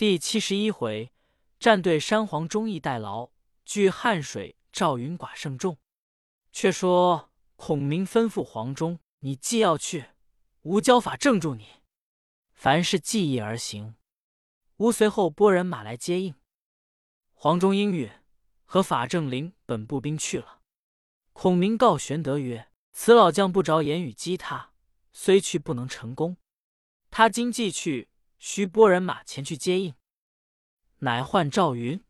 第七十一回，战队山皇忠义代劳，据汉水赵云寡胜众。却说孔明吩咐黄忠：“你既要去，吾教法正住你，凡事计议而行。”吾随后拨人马来接应。黄忠应允，和法正领本部兵去了。孔明告玄德曰：“此老将不着言语击他，虽去不能成功。他今既去。”须拨人马前去接应，乃唤赵云，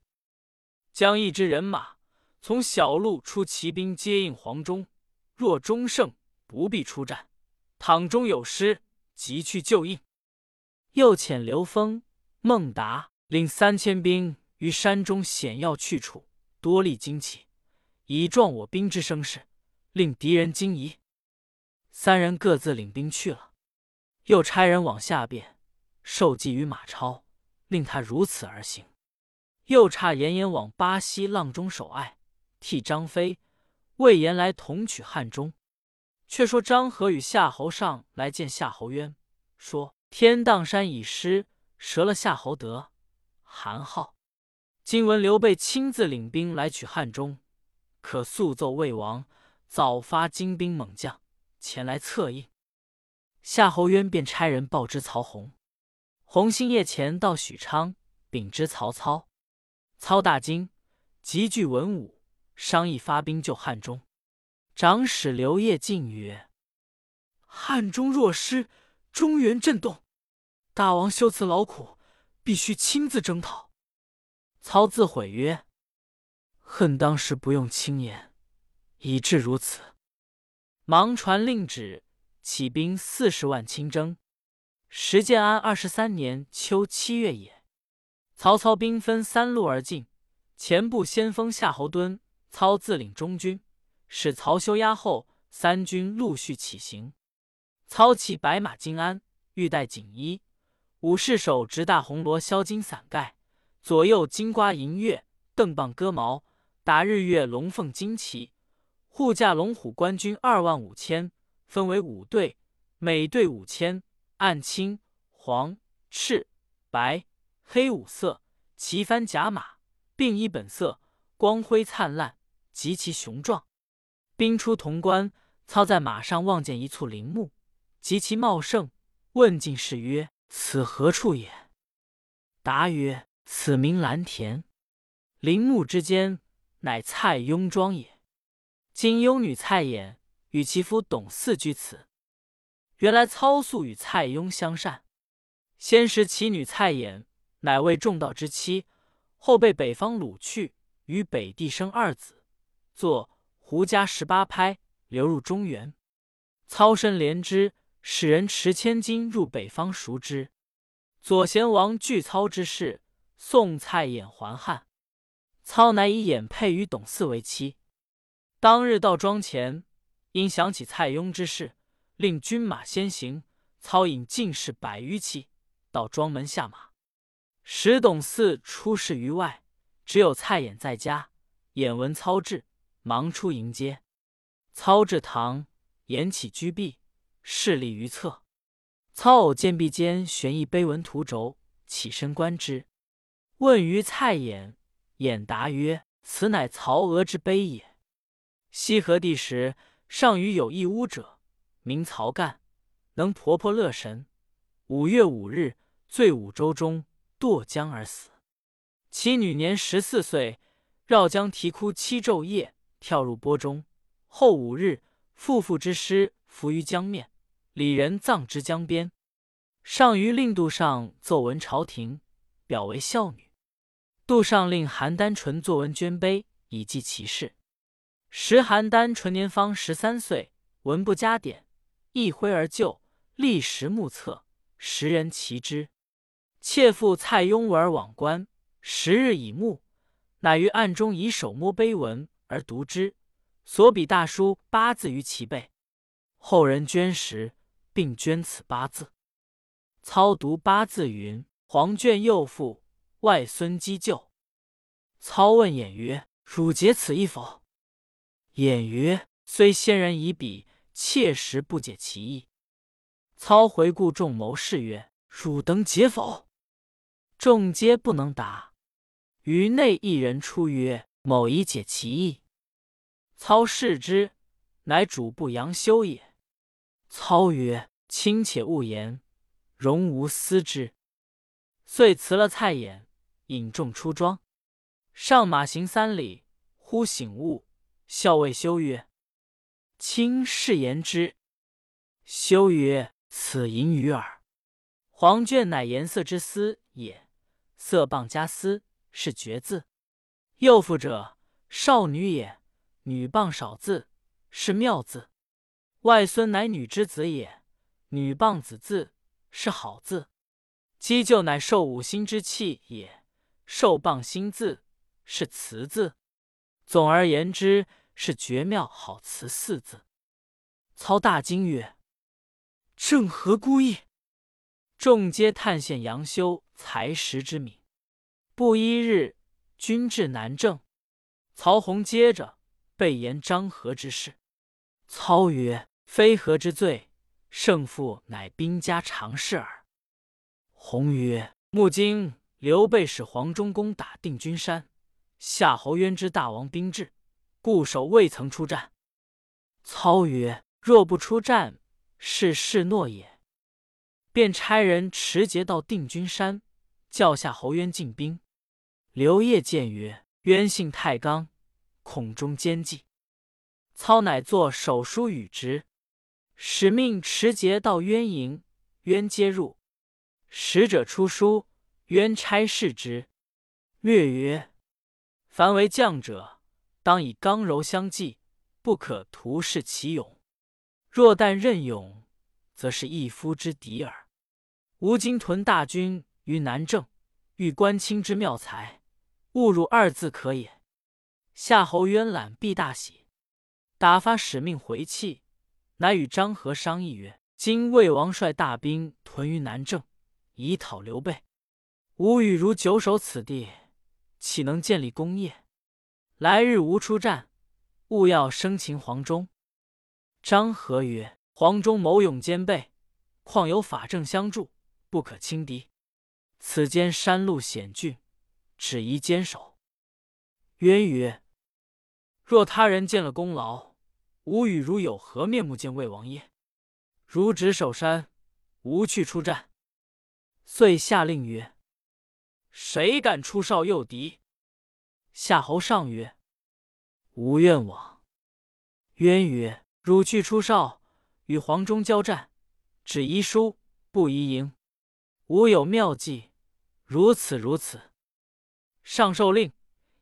将一支人马从小路出骑兵接应黄忠。若忠胜，不必出战；倘中有失，即去救应。又遣刘封、孟达领三千兵于山中险要去处，多立旌旗，以壮我兵之声势，令敌人惊疑。三人各自领兵去了，又差人往下便。受计于马超，令他如此而行。又差严颜往巴西阆中守隘，替张飞、魏延来同取汉中。却说张合与夏侯尚来见夏侯渊，说：“天荡山已失，折了夏侯德、韩浩。今闻刘备亲自领兵来取汉中，可速奏魏王，早发精兵猛将前来策应。”夏侯渊便差人报知曹洪。洪兴夜前到许昌禀知曹操，操大惊，急聚文武商议发兵救汉中。长史刘烨进曰：“汉中若失，中原震动，大王休辞劳苦，必须亲自征讨。”操自悔曰：“恨当时不用轻言，以致如此。”忙传令旨，起兵四十万亲征。时建安二十三年秋七月也，曹操兵分三路而进，前部先锋夏侯惇，操自领中军，使曹休压后，三军陆续起行。操骑白马金鞍，玉带锦衣，武士手执大红罗削金伞盖，左右金瓜银月，邓棒戈矛，打日月龙凤旌旗，护驾龙虎官军二万五千，分为五队，每队五千。暗青、黄、赤、白、黑五色，旗帆甲马，并衣本色，光辉灿烂，极其雄壮。兵出潼关，操在马上望见一簇林木，极其茂盛，问进士曰：“此何处也？”答曰：“此名蓝田。林木之间，乃蔡邕庄也。今幽女蔡琰与其夫董嗣居此。”原来操素与蔡邕相善，先时其女蔡琰乃为众道之妻，后被北方掳去，与北地生二子，作胡家十八拍，流入中原。操身怜之，使人持千金入北方赎之。左贤王惧操之事，送蔡琰还汉。操乃以眼配与董祀为妻。当日到庄前，因想起蔡邕之事。令军马先行，操引进士百余骑到庄门下马。使董嗣出事于外，只有蔡琰在家。眼闻操至，忙出迎接。操至堂，言起居壁，侍立于侧。操偶见壁间悬一碑文图轴，起身观之。问于蔡琰，琰答曰：“此乃曹娥之碑也。西河地时，上虞有一巫者。”名曹干，能婆婆乐神。五月五日，醉五洲中，堕江而死。其女年十四岁，绕江啼哭七昼夜，跳入波中。后五日，妇妇之尸浮于江面，里人葬之江边。上于令杜尚奏闻朝廷，表为孝女。杜尚令邯郸淳作文捐碑，以记其事。时邯郸淳年方十三岁，文不加点。一挥而就，立时目测，时人齐之。妾父蔡邕闻而往观，十日已暮，乃于暗中以手摸碑文而读之，所笔大书八字于其背。后人捐时，并捐此八字。操读八字云：“黄卷幼妇，外孙击旧。”操问偃曰：“汝解此意否？”偃曰：“虽先人以笔。”切实不解其意。操回顾众谋士曰：“汝等解否？”众皆不能答。于内一人出曰：“某以解其意。”操视之，乃主簿杨修也。操曰：“卿且勿言，容吾思之。”遂辞了蔡琰，引众出庄。上马行三里，忽醒悟，笑谓修曰：“卿是言之。”修曰：“此淫于耳。黄卷乃颜色之丝也，色棒加丝是绝字。右腹者，少女也，女棒少字是妙字。外孙乃女之子也，女棒子字是好字。姬就乃受五星之气也，受棒星字是辞字。总而言之，是绝妙好辞四字。”操大惊曰。正何故意？众皆叹羡杨修才识之敏。不一日，军至南郑，曹洪接着备言张合之事。操曰：“非何之罪，胜负乃兵家常事耳。”洪曰：“木经刘备使黄忠攻打定军山，夏侯渊之大王兵至，固守未曾出战。”操曰：“若不出战。”是示诺也，便差人持节到定军山，叫夏侯渊进兵。刘烨见曰：“渊性太刚，恐中奸计。”操乃作手书与之，使命持节到渊营，渊接入。使者出书，渊差视之，略曰：“凡为将者，当以刚柔相济，不可徒示其勇。”若但任勇，则是一夫之敌耳。吾今屯大军于南郑，欲观卿之妙才，误入二字可也。夏侯渊览必大喜，打发使命回气，乃与张合商议曰：“今魏王率大兵屯于南郑，以讨刘备。吾与如久守此地，岂能建立功业？来日吾出战，务要生擒黄忠。”张合曰：“黄忠谋勇兼备，况有法正相助，不可轻敌。此间山路险峻，只宜坚守。”渊曰：“若他人见了功劳，吾与如有何面目见魏王耶？如只守山，无去出战。”遂下令曰：“谁敢出哨诱敌？”夏侯尚曰：“吾愿往。”渊曰。汝去出哨，与黄忠交战，只宜输，不宜赢。吾有妙计，如此如此。上受令，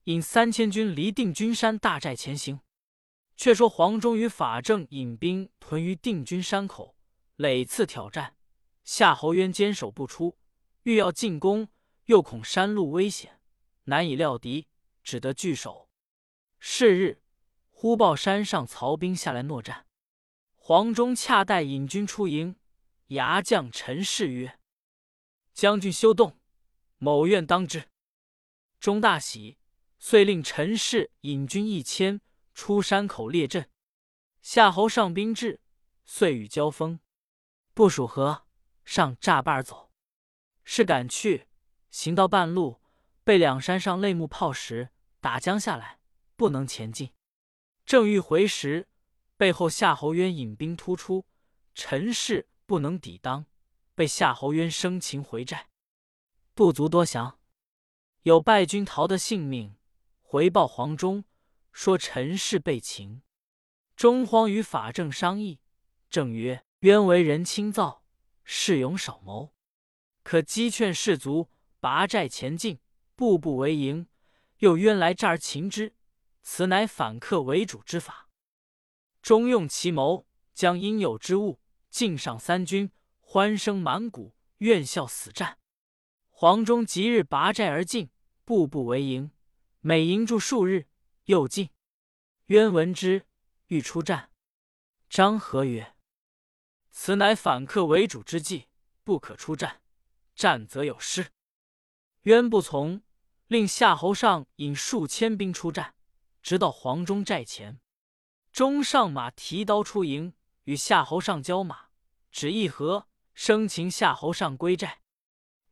引三千军离定军山大寨前行。却说黄忠与法正引兵屯于定军山口，累次挑战。夏侯渊坚守不出，欲要进攻，又恐山路危险，难以料敌，只得据守。是日。忽报山上曹兵下来搦战，黄忠恰待引军出营，牙将陈氏曰：“将军休动，某愿当之。”忠大喜，遂令陈氏引军一千出山口列阵。夏侯上兵至，遂与交锋，不数合，上诈败而走。是赶去，行到半路，被两山上擂木炮石打将下来，不能前进。正欲回时，背后夏侯渊引兵突出，陈氏不能抵当，被夏侯渊生擒回寨。不足多详，有败军逃得性命，回报黄忠，说陈氏被擒。中荒与法正商议，正曰：“渊为人轻躁，士勇少谋，可击劝士卒拔寨前进，步步为营。又渊来这儿擒之。”此乃反客为主之法。中用奇谋，将应有之物尽上三军，欢声满谷，愿笑死战。黄忠即日拔寨而进，步步为营，每营住数日，又进。渊闻之，欲出战。张合曰：“此乃反客为主之计，不可出战。战则有失。”渊不从，令夏侯尚引数千兵出战。直到黄忠寨前，中上马提刀出营，与夏侯尚交马，只一合，生擒夏侯尚归寨。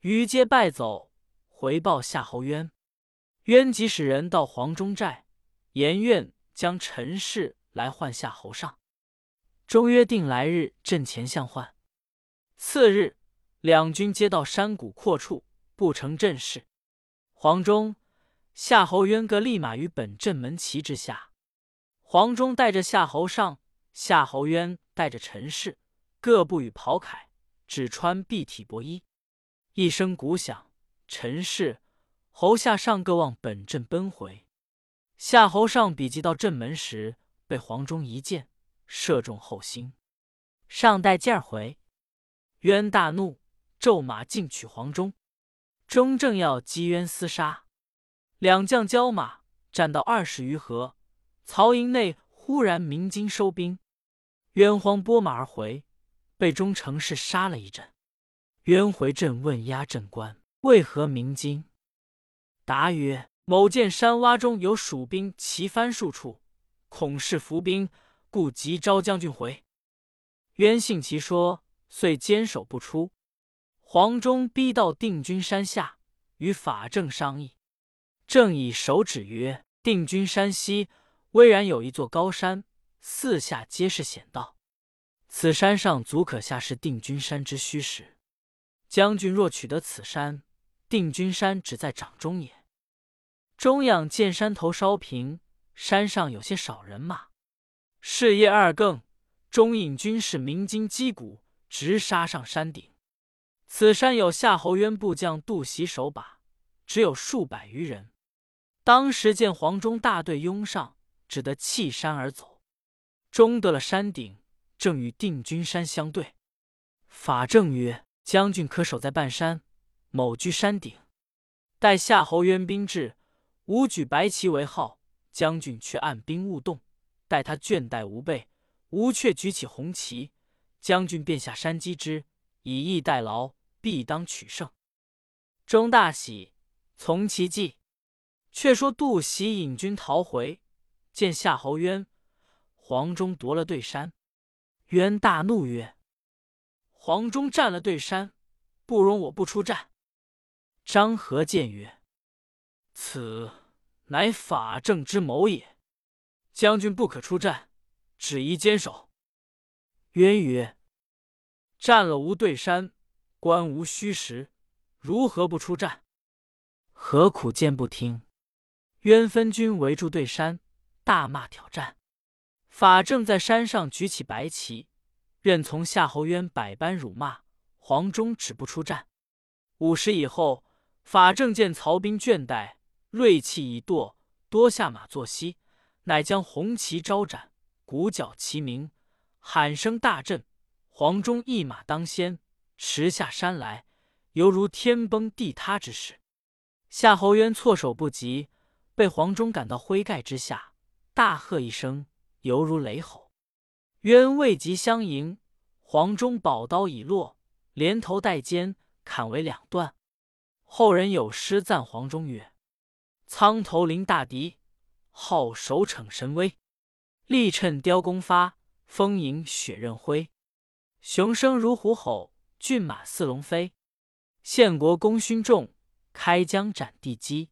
余皆败走，回报夏侯渊。渊即使人到黄忠寨，言愿将陈氏来换夏侯尚。终约定来日阵前相换。次日，两军皆到山谷阔处，不成阵势。黄忠、夏侯渊各立马于本阵门旗之下。黄忠带着夏侯尚，夏侯渊带着陈氏，各不与袍铠，只穿蔽体薄衣。一声鼓响，陈氏、侯夏尚各往本阵奔回。夏侯尚比及到阵门时，被黄忠一箭射中后心，尚带箭回。渊大怒，骤马进取黄忠。忠正要击渊厮杀，两将交马战到二十余合，曹营内忽然鸣金收兵。渊慌拨马而回，被忠成氏杀了一阵。渊回阵问押阵官为何鸣金，答曰：“某见山洼中有蜀兵齐番数处，恐是伏兵，故急召将军回。”渊信其说，遂坚守不出。黄忠逼到定军山下，与法正商议。正以手指曰：“定军山西巍然有一座高山，四下皆是险道。此山上足可下是定军山之虚实。”将军若取得此山，定军山只在掌中也。中仰见山头稍平，山上有些少人马。是夜二更，中引军士鸣金击鼓，直杀上山顶。此山有夏侯渊部将杜袭守把，只有数百余人。当时见黄忠大队拥上，只得弃山而走。终得了山顶，正与定军山相对。法正曰。将军可守在半山，某居山顶，待夏侯渊兵至，吾举白旗为号。将军却按兵勿动，待他倦怠无备，吾却举起红旗，将军便下山击之，以逸待劳，必当取胜。钟大喜，从其计。却说杜袭引军逃回，见夏侯渊、黄忠夺了对山，渊大怒曰。黄忠占了对山，不容我不出战。张合见曰：“此乃法正之谋也。将军不可出战，只宜坚守。”渊曰：“占了无对山，关无虚实，如何不出战？”何苦见不听？渊分军围住对山，大骂挑战。法正在山上举起白旗。任从夏侯渊百般辱骂，黄忠止不出战。午时以后，法正见曹兵倦怠，锐气已堕，多下马作息，乃将红旗招展，鼓角齐鸣，喊声大震。黄忠一马当先，驰下山来，犹如天崩地塌之势。夏侯渊措手不及，被黄忠赶到灰盖之下，大喝一声，犹如雷吼。渊未及相迎，黄忠宝刀已落，连头带肩砍为两段。后人有诗赞黄忠曰：“苍头临大敌，号手逞神威。力趁雕弓发，风迎雪刃挥。雄声如虎吼，骏马似龙飞。献国功勋重，开疆斩地基。”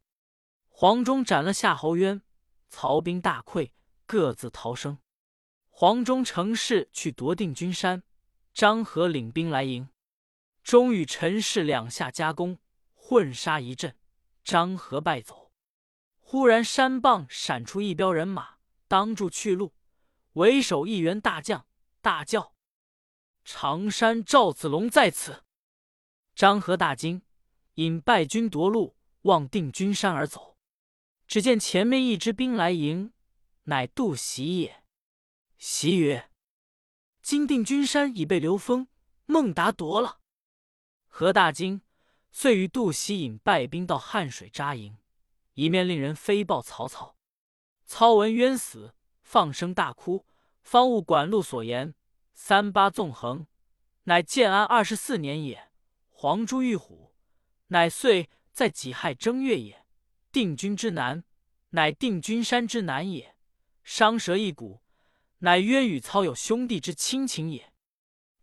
黄忠斩了夏侯渊，曹兵大溃，各自逃生。黄忠乘势去夺定军山，张合领兵来迎，终与陈氏两下夹攻，混杀一阵，张合败走。忽然山傍闪出一彪人马，当住去路，为首一员大将大叫：“常山赵子龙在此！”张合大惊，引败军夺路，望定军山而走。只见前面一支兵来迎，乃杜袭也。袭曰：“金定军山已被刘封、孟达夺了。”何大惊，遂与杜袭引败兵到汉水扎营，一面令人飞报曹操。操闻冤死，放声大哭，方悟管路所言，三八纵横，乃建安二十四年也。黄珠玉虎，乃岁在己亥正月也。定军之南，乃定军山之南也。伤蛇一骨。乃渊与操有兄弟之亲情也。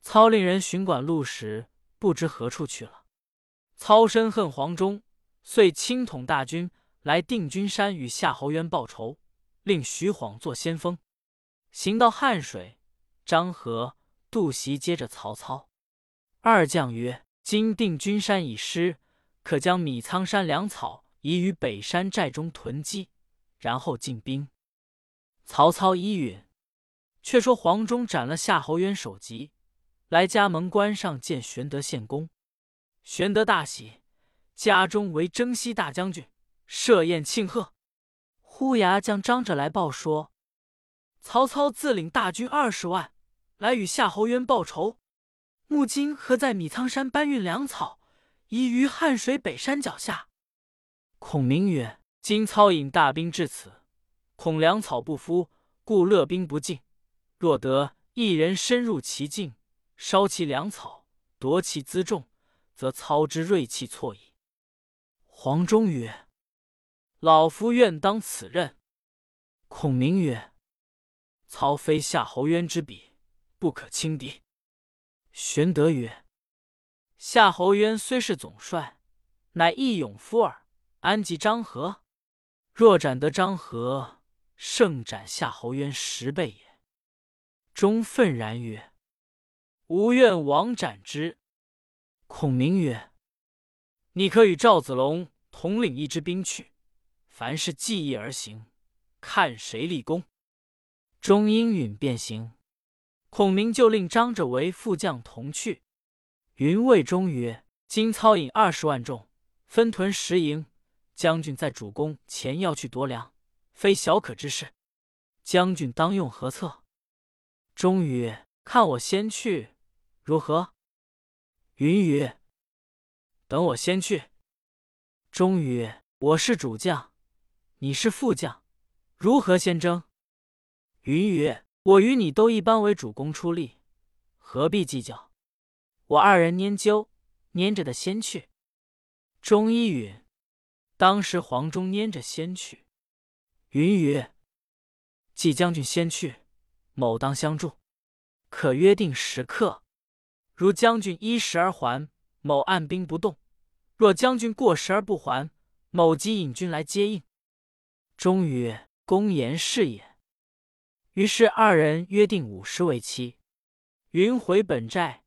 操令人寻管路时，不知何处去了。操深恨黄忠，遂亲统大军来定军山与夏侯渊报仇，令徐晃做先锋。行到汉水，张合、杜袭接着曹操。二将曰：“今定军山已失，可将米仓山粮草移于北山寨中囤积，然后进兵。”曹操依允。却说黄忠斩了夏侯渊首级，来家门关上见玄德献功。玄德大喜，家中为征西大将军，设宴庆贺。呼牙将张着来报说：曹操自领大军二十万来与夏侯渊报仇。木今何在米仓山搬运粮草，移于汉水北山脚下？孔明曰：“今操引大兵至此，恐粮草不敷，故勒兵不进。若得一人深入其境，烧其粮草，夺其辎重，则操之锐气错矣。”黄忠曰：“老夫愿当此任。”孔明曰：“操非夏侯渊之比，不可轻敌。”玄德曰：“夏侯渊虽是总帅，乃义勇夫耳，安及张合？若斩得张合，胜斩夏侯渊十倍也。”钟愤然曰：“吾愿王斩之。”孔明曰：“你可与赵子龙统领一支兵去，凡事计议而行，看谁立功。”钟应允便行。孔明就令张着为副将同去。云谓中曰：“今操引二十万众，分屯十营。将军在主公前要去夺粮，非小可之事。将军当用何策？”钟曰：“看我先去，如何？”云曰：“等我先去。”钟曰：“我是主将，你是副将，如何先争？”云曰。我与你都一般为主公出力，何必计较？我二人拈阄，拈着的先去。钟一允，当时黄忠拈着先去。云雨：“季将军先去，某当相助。可约定时刻。如将军依时而还，某按兵不动；若将军过时而不还，某即引军来接应。”钟曰：“公言是也。”于是二人约定午时为期。云回本寨，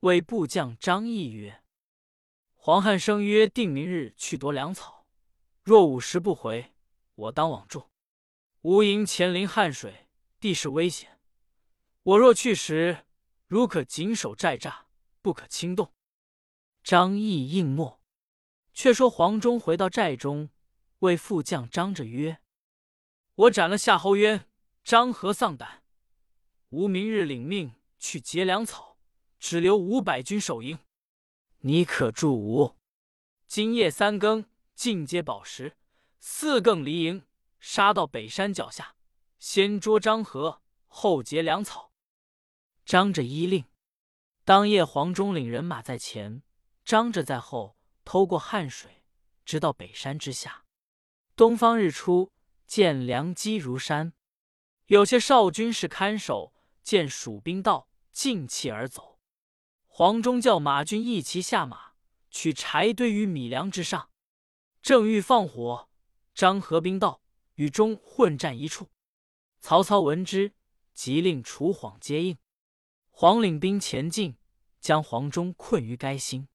谓部将张毅曰：“黄汉升约定明日去夺粮草，若午时不回，我当往住。吴营前临汉水，地势危险。我若去时，如可紧守寨栅，不可轻动。”张毅应默。却说黄忠回到寨中，谓副将张着曰：“我斩了夏侯渊。”张合丧胆，吾明日领命去劫粮草，只留五百军守营。你可助吾？今夜三更进阶宝石，四更离营，杀到北山脚下，先捉张合，后劫粮草。张着依令。当夜黄忠领人马在前，张着在后，偷过汉水，直到北山之下。东方日出，见良机如山。有些少军士看守，见蜀兵到，尽弃而走。黄忠叫马军一齐下马，取柴堆于米粮之上，正欲放火，张合兵到，与中混战一处。曹操闻之，即令楚晃接应。黄领兵前进，将黄忠困于该心。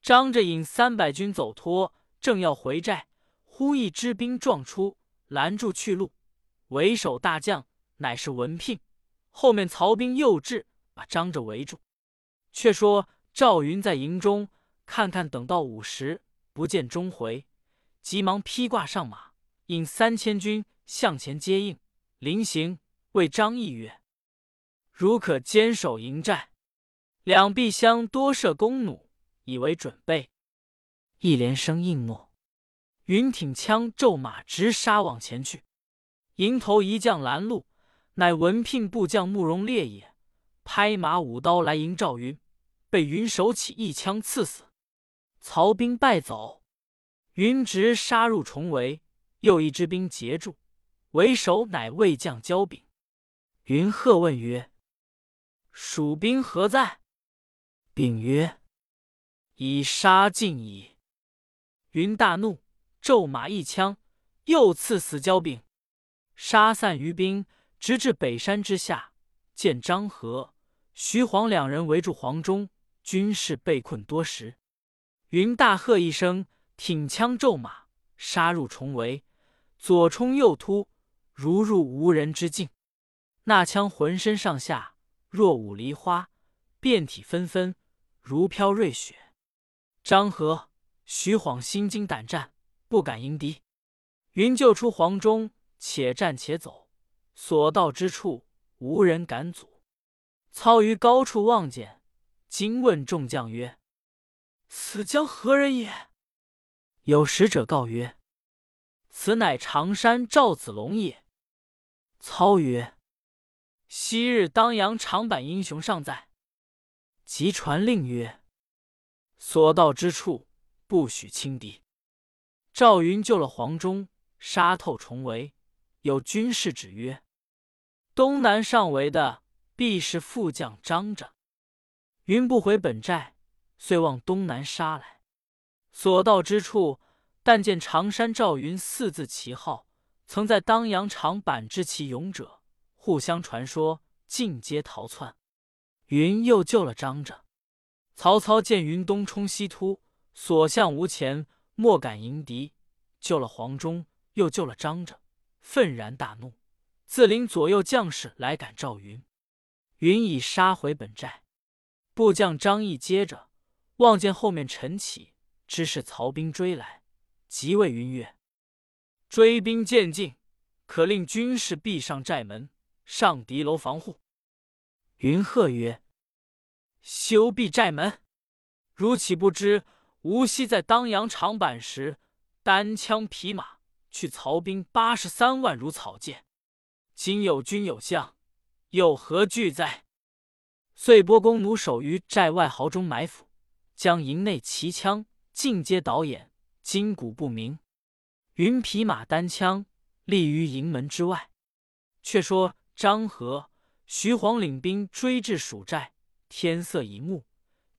张着引三百军走脱，正要回寨，忽一支兵撞出，拦住去路。为首大将乃是文聘，后面曹兵又至，把张着围住。却说赵云在营中看看，等到午时，不见钟回，急忙披挂上马，引三千军向前接应。临行，谓张毅曰：“如可坚守营寨，两壁厢多设弓弩，以为准备。”一连声应诺。云挺枪骤马直杀往前去。迎头一将拦路，乃文聘部将慕容烈也。拍马舞刀来迎赵云，被云手起一枪刺死。曹兵败走，云直杀入重围，又一支兵截住，为首乃魏将焦炳。云喝问曰：“蜀兵何在？”炳曰：“已杀尽矣。”云大怒，骤马一枪，又刺死焦炳，杀散余兵，直至北山之下。见张合、徐晃两人围住黄忠，军士被困多时。云大喝一声，挺枪骤马，杀入重围，左冲右突，如入无人之境。那枪浑身上下若舞梨花，遍体纷纷，如飘瑞雪。张合、徐晃心惊胆战，不敢迎敌。云救出黄忠，且战且走，所到之处。无人敢阻。操于高处望见，惊问众将曰：“此将何人也？”有使者告曰：“此乃常山赵子龙也。”操曰：“昔日当阳长坂英雄尚在。”即传令曰：“所到之处，不许轻敌。”赵云救了黄忠，杀透重围。有军士指曰：东南上围的必是副将张着。云不回本寨，遂往东南杀来。所到之处，但见常山赵云四字旗号，曾在当阳长坂之其勇者，互相传说，尽皆逃窜。云又救了张着。曹操见云东冲西突，所向无前，莫敢迎敌。救了黄忠，又救了张着，愤然大怒。自领左右将士来赶赵云，云已杀回本寨。部将张翼接着望见后面晨起，知是曹兵追来，即谓云曰：“追兵渐近，可令军士闭上寨门，上敌楼防护。”云鹤曰：“休闭寨门！如岂不知吾昔在当阳长坂时，单枪匹马去曹兵八十三万如草芥。”今有军有将，又何惧哉？遂拨弓弩手于寨外壕中埋伏，将营内骑枪尽皆导演，筋骨不明。云匹马单枪立于营门之外。却说张合、徐晃领兵追至蜀寨，天色已暮，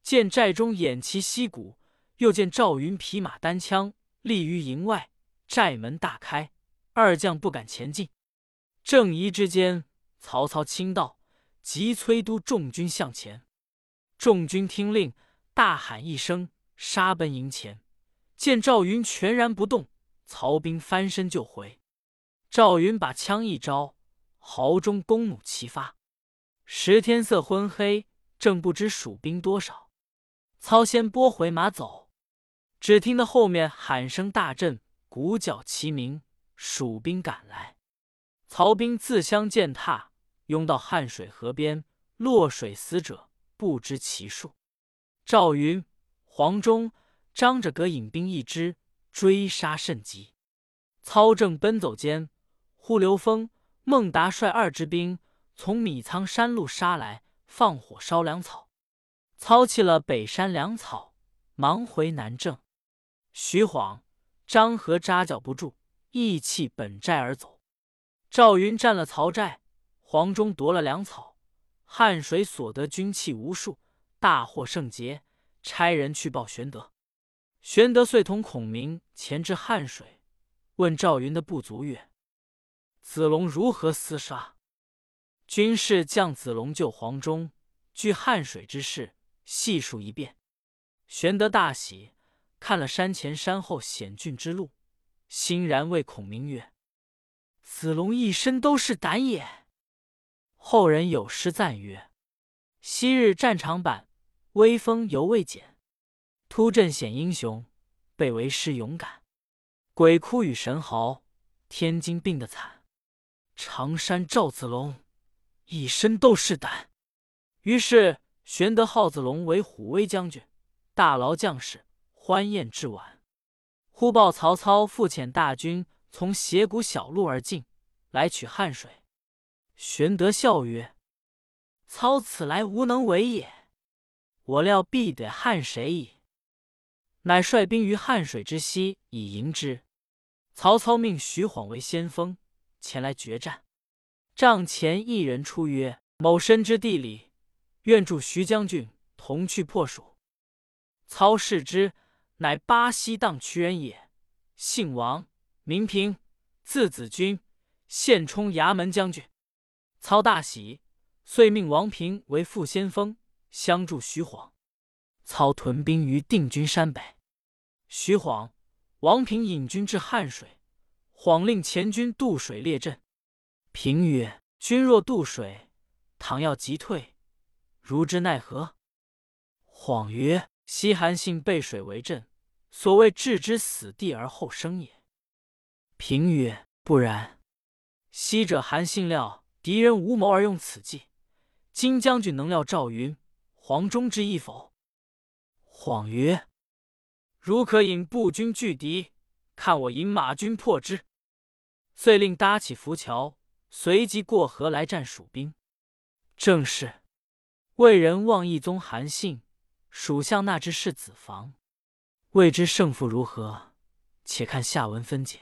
见寨中偃旗息鼓，又见赵云匹马单枪立于营外，寨门大开，二将不敢前进。正疑之间，曹操亲到，急催督众军向前。众军听令，大喊一声，杀奔营前。见赵云全然不动，曹兵翻身就回。赵云把枪一招，壕中弓弩齐发。时天色昏黑，正不知蜀兵多少。操先拨回马走，只听得后面喊声大震，鼓角齐鸣，蜀兵赶来。曹兵自相践踏，拥到汉水河边，落水死者不知其数。赵云、黄忠、张着革引兵一支，追杀甚急。操正奔走间，忽刘封、孟达率二支兵从米仓山路杀来，放火烧粮草。操弃了北山粮草，忙回南郑。徐晃、张合扎脚不住，亦弃本寨而走。赵云占了曹寨，黄忠夺了粮草，汉水所得军器无数，大获圣捷。差人去报玄德，玄德遂同孔明前至汉水，问赵云的部族曰：“子龙如何厮杀？”军士将子龙救黄忠、据汉水之事细述一遍。玄德大喜，看了山前山后险峻之路，欣然谓孔明曰：子龙一身都是胆也。后人有诗赞曰：“昔日战场板，威风犹未减；突阵显英雄，被为师勇敢。鬼哭与神嚎，天津病得惨。常山赵子龙，一身都是胆。”于是玄德号子龙为虎威将军，大劳将士，欢宴至晚。忽报曹操复遣大军。从斜谷小路而进，来取汉水。玄德笑曰：“操此来无能为也，我料必得汉水矣。”乃率兵于汉水之西以迎之。曹操命徐晃为先锋前来决战。帐前一人出曰：“某深知地理，愿助徐将军同去破蜀。”操视之，乃巴西荡渠人也，姓王，名平，字子君，现充衙门将军。操大喜，遂命王平为副先锋，相助徐晃。操屯兵于定军山北。徐晃、王平引军至汉水，晃令前军渡水列阵。平曰：“君若渡水，倘要急退，如之奈何？”晃曰：“西韩信背水为阵，所谓置之死地而后生也。”平曰：“不然。昔者韩信料敌人无谋而用此计，今将军能料赵云、黄忠之意否？”晃曰：“如可引步军拒敌，看我引马军破之。”遂令搭起浮桥，随即过河来战蜀兵。正是魏人望义宗韩信。属相那之士子房，未知胜负如何？且看下文分解。